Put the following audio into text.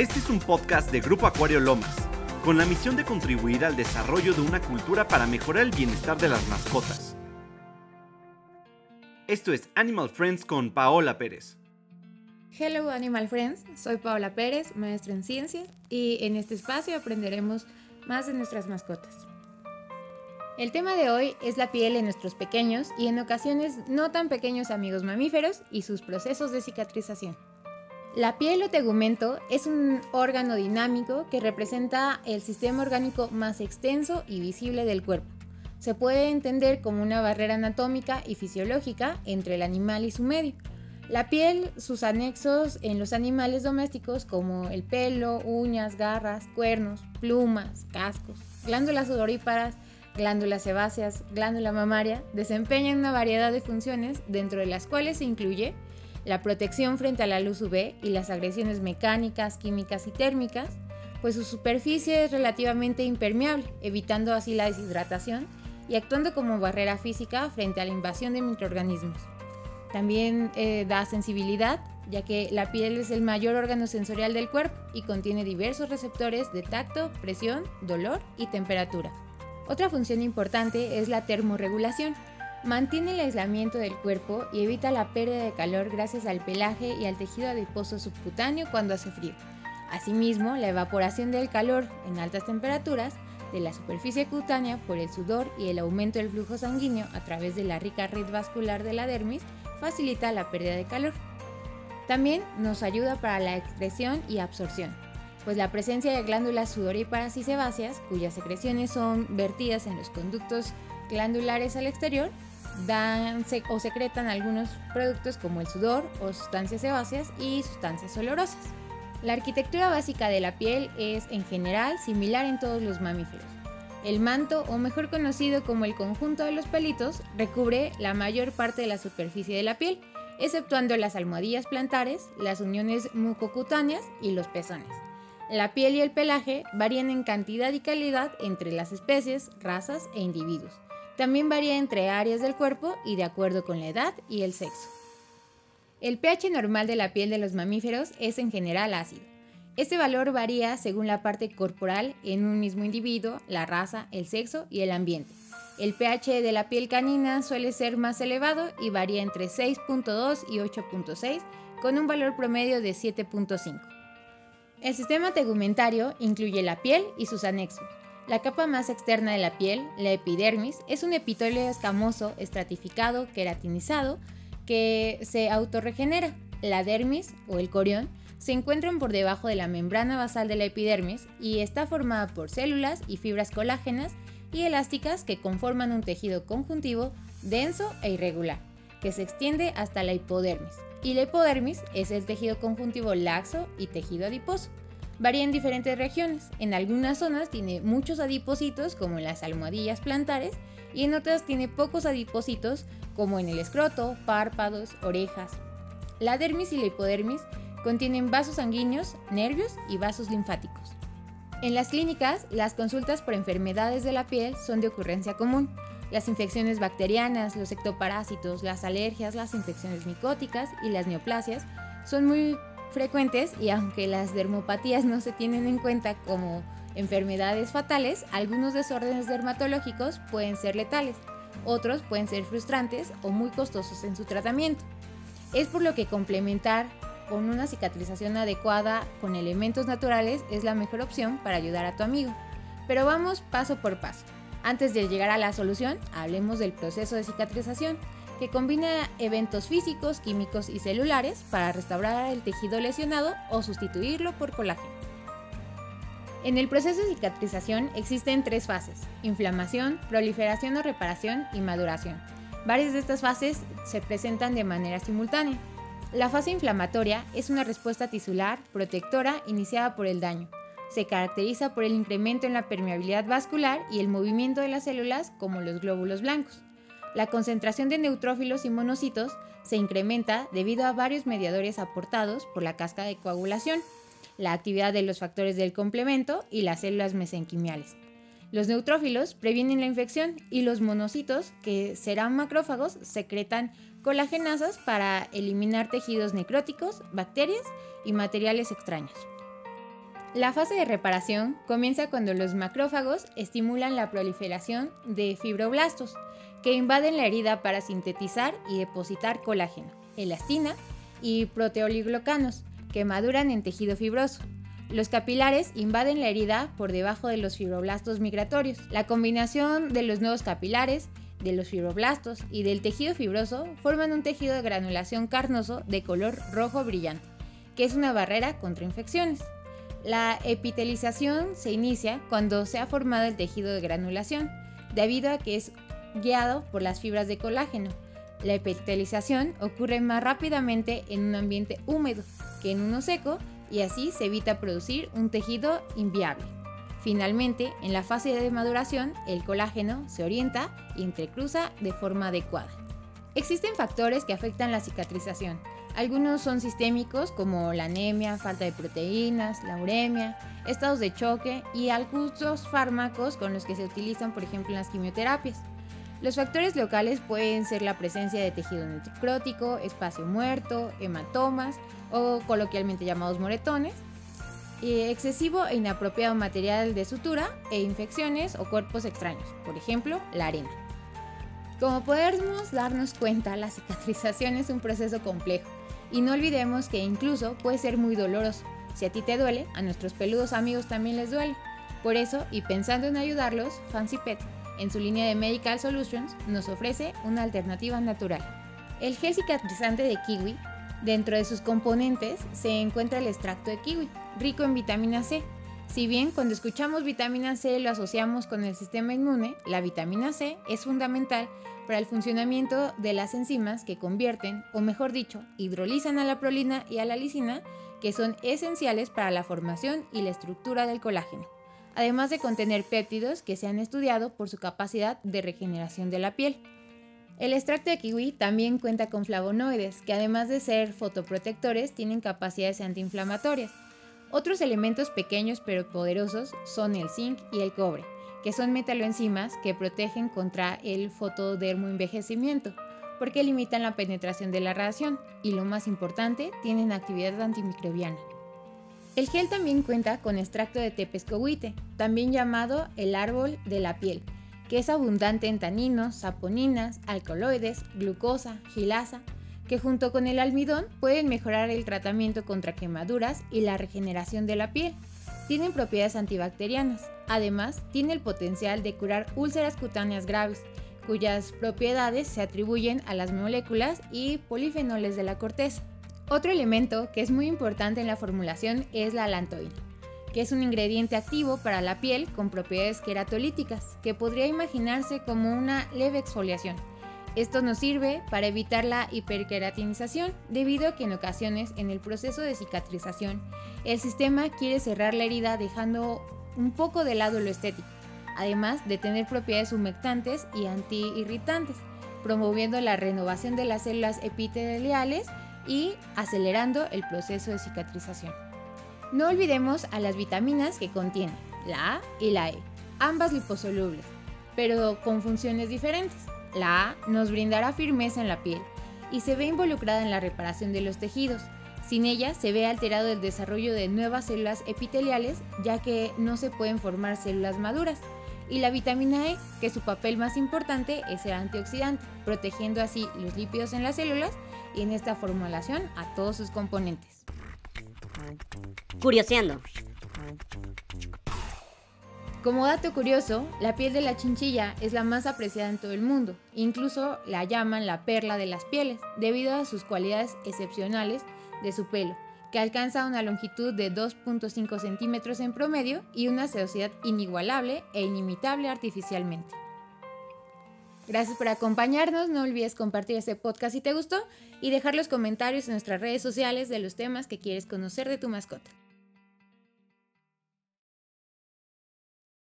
Este es un podcast de Grupo Acuario Lomas, con la misión de contribuir al desarrollo de una cultura para mejorar el bienestar de las mascotas. Esto es Animal Friends con Paola Pérez. Hello Animal Friends, soy Paola Pérez, maestra en ciencia, y en este espacio aprenderemos más de nuestras mascotas. El tema de hoy es la piel en nuestros pequeños y en ocasiones no tan pequeños amigos mamíferos y sus procesos de cicatrización. La piel o tegumento es un órgano dinámico que representa el sistema orgánico más extenso y visible del cuerpo. Se puede entender como una barrera anatómica y fisiológica entre el animal y su medio. La piel, sus anexos en los animales domésticos como el pelo, uñas, garras, cuernos, plumas, cascos, glándulas odoríparas, glándulas sebáceas, glándula mamaria, desempeñan una variedad de funciones dentro de las cuales se incluye la protección frente a la luz UV y las agresiones mecánicas, químicas y térmicas, pues su superficie es relativamente impermeable, evitando así la deshidratación y actuando como barrera física frente a la invasión de microorganismos. También eh, da sensibilidad, ya que la piel es el mayor órgano sensorial del cuerpo y contiene diversos receptores de tacto, presión, dolor y temperatura. Otra función importante es la termorregulación, Mantiene el aislamiento del cuerpo y evita la pérdida de calor gracias al pelaje y al tejido adiposo subcutáneo cuando hace frío. Asimismo, la evaporación del calor en altas temperaturas de la superficie cutánea por el sudor y el aumento del flujo sanguíneo a través de la rica red vascular de la dermis facilita la pérdida de calor. También nos ayuda para la excreción y absorción, pues la presencia de glándulas sudoríparas y sebáceas, cuyas secreciones son vertidas en los conductos glandulares al exterior, dan o secretan algunos productos como el sudor o sustancias sebáceas y sustancias olorosas. La arquitectura básica de la piel es en general similar en todos los mamíferos. El manto, o mejor conocido como el conjunto de los pelitos, recubre la mayor parte de la superficie de la piel, exceptuando las almohadillas plantares, las uniones mucocutáneas y los pezones. La piel y el pelaje varían en cantidad y calidad entre las especies, razas e individuos. También varía entre áreas del cuerpo y de acuerdo con la edad y el sexo. El pH normal de la piel de los mamíferos es en general ácido. Este valor varía según la parte corporal en un mismo individuo, la raza, el sexo y el ambiente. El pH de la piel canina suele ser más elevado y varía entre 6.2 y 8.6 con un valor promedio de 7.5. El sistema tegumentario incluye la piel y sus anexos. La capa más externa de la piel, la epidermis, es un epitelio escamoso, estratificado, queratinizado, que se autorregenera. La dermis, o el corión, se encuentran por debajo de la membrana basal de la epidermis y está formada por células y fibras colágenas y elásticas que conforman un tejido conjuntivo denso e irregular, que se extiende hasta la hipodermis. Y la hipodermis es el tejido conjuntivo laxo y tejido adiposo varía en diferentes regiones. En algunas zonas tiene muchos adipocitos, como en las almohadillas plantares, y en otras tiene pocos adipocitos, como en el escroto, párpados, orejas. La dermis y la hipodermis contienen vasos sanguíneos, nervios y vasos linfáticos. En las clínicas, las consultas por enfermedades de la piel son de ocurrencia común. Las infecciones bacterianas, los ectoparásitos, las alergias, las infecciones micóticas y las neoplasias son muy frecuentes y aunque las dermopatías no se tienen en cuenta como enfermedades fatales, algunos desórdenes dermatológicos pueden ser letales, otros pueden ser frustrantes o muy costosos en su tratamiento. Es por lo que complementar con una cicatrización adecuada con elementos naturales es la mejor opción para ayudar a tu amigo. Pero vamos paso por paso. Antes de llegar a la solución, hablemos del proceso de cicatrización que combina eventos físicos, químicos y celulares para restaurar el tejido lesionado o sustituirlo por colágeno. En el proceso de cicatrización existen tres fases, inflamación, proliferación o reparación y maduración. Varias de estas fases se presentan de manera simultánea. La fase inflamatoria es una respuesta tisular protectora iniciada por el daño. Se caracteriza por el incremento en la permeabilidad vascular y el movimiento de las células como los glóbulos blancos. La concentración de neutrófilos y monocitos se incrementa debido a varios mediadores aportados por la casca de coagulación, la actividad de los factores del complemento y las células mesenquimiales. Los neutrófilos previenen la infección y los monocitos, que serán macrófagos, secretan colagenasas para eliminar tejidos necróticos, bacterias y materiales extraños. La fase de reparación comienza cuando los macrófagos estimulan la proliferación de fibroblastos, que invaden la herida para sintetizar y depositar colágeno, elastina y proteoliglocanos, que maduran en tejido fibroso. Los capilares invaden la herida por debajo de los fibroblastos migratorios. La combinación de los nuevos capilares, de los fibroblastos y del tejido fibroso forman un tejido de granulación carnoso de color rojo brillante, que es una barrera contra infecciones. La epitelización se inicia cuando se ha formado el tejido de granulación, debido a que es guiado por las fibras de colágeno. La epitelización ocurre más rápidamente en un ambiente húmedo que en uno seco y así se evita producir un tejido inviable. Finalmente, en la fase de maduración, el colágeno se orienta y entrecruza de forma adecuada. Existen factores que afectan la cicatrización, algunos son sistémicos como la anemia, falta de proteínas, la uremia, estados de choque y algunos fármacos con los que se utilizan por ejemplo en las quimioterapias. Los factores locales pueden ser la presencia de tejido necrótico, espacio muerto, hematomas o coloquialmente llamados moretones, y excesivo e inapropiado material de sutura e infecciones o cuerpos extraños, por ejemplo la arena. Como podemos darnos cuenta, la cicatrización es un proceso complejo y no olvidemos que incluso puede ser muy doloroso. Si a ti te duele, a nuestros peludos amigos también les duele. Por eso, y pensando en ayudarlos, Fancy Pet, en su línea de Medical Solutions, nos ofrece una alternativa natural. El gel cicatrizante de kiwi, dentro de sus componentes se encuentra el extracto de kiwi, rico en vitamina C. Si bien cuando escuchamos vitamina C lo asociamos con el sistema inmune, la vitamina C es fundamental para el funcionamiento de las enzimas que convierten, o mejor dicho, hidrolizan a la prolina y a la lisina, que son esenciales para la formación y la estructura del colágeno, además de contener péptidos que se han estudiado por su capacidad de regeneración de la piel. El extracto de kiwi también cuenta con flavonoides, que además de ser fotoprotectores, tienen capacidades antiinflamatorias. Otros elementos pequeños pero poderosos son el zinc y el cobre, que son metaloenzimas que protegen contra el fotodermoenvejecimiento, porque limitan la penetración de la radiación y lo más importante, tienen actividad antimicrobiana. El gel también cuenta con extracto de tepescohuite, también llamado el árbol de la piel, que es abundante en taninos, saponinas, alcaloides, glucosa, gilasa, que junto con el almidón pueden mejorar el tratamiento contra quemaduras y la regeneración de la piel. Tienen propiedades antibacterianas, Además, tiene el potencial de curar úlceras cutáneas graves, cuyas propiedades se atribuyen a las moléculas y polifenoles de la corteza. Otro elemento que es muy importante en la formulación es la alantoína, que es un ingrediente activo para la piel con propiedades queratolíticas, que podría imaginarse como una leve exfoliación. Esto nos sirve para evitar la hiperqueratinización, debido a que en ocasiones en el proceso de cicatrización el sistema quiere cerrar la herida dejando un poco de lado lo estético, además de tener propiedades humectantes y antiirritantes, promoviendo la renovación de las células epiteliales y acelerando el proceso de cicatrización. No olvidemos a las vitaminas que contienen, la A y la E, ambas liposolubles, pero con funciones diferentes. La A nos brindará firmeza en la piel y se ve involucrada en la reparación de los tejidos, sin ella se ve alterado el desarrollo de nuevas células epiteliales ya que no se pueden formar células maduras. Y la vitamina E, que su papel más importante es ser antioxidante, protegiendo así los lípidos en las células y en esta formulación a todos sus componentes. Curioseando. Como dato curioso, la piel de la chinchilla es la más apreciada en todo el mundo, incluso la llaman la perla de las pieles, debido a sus cualidades excepcionales de su pelo, que alcanza una longitud de 2.5 centímetros en promedio y una sedosidad inigualable e inimitable artificialmente. Gracias por acompañarnos, no olvides compartir este podcast si te gustó y dejar los comentarios en nuestras redes sociales de los temas que quieres conocer de tu mascota.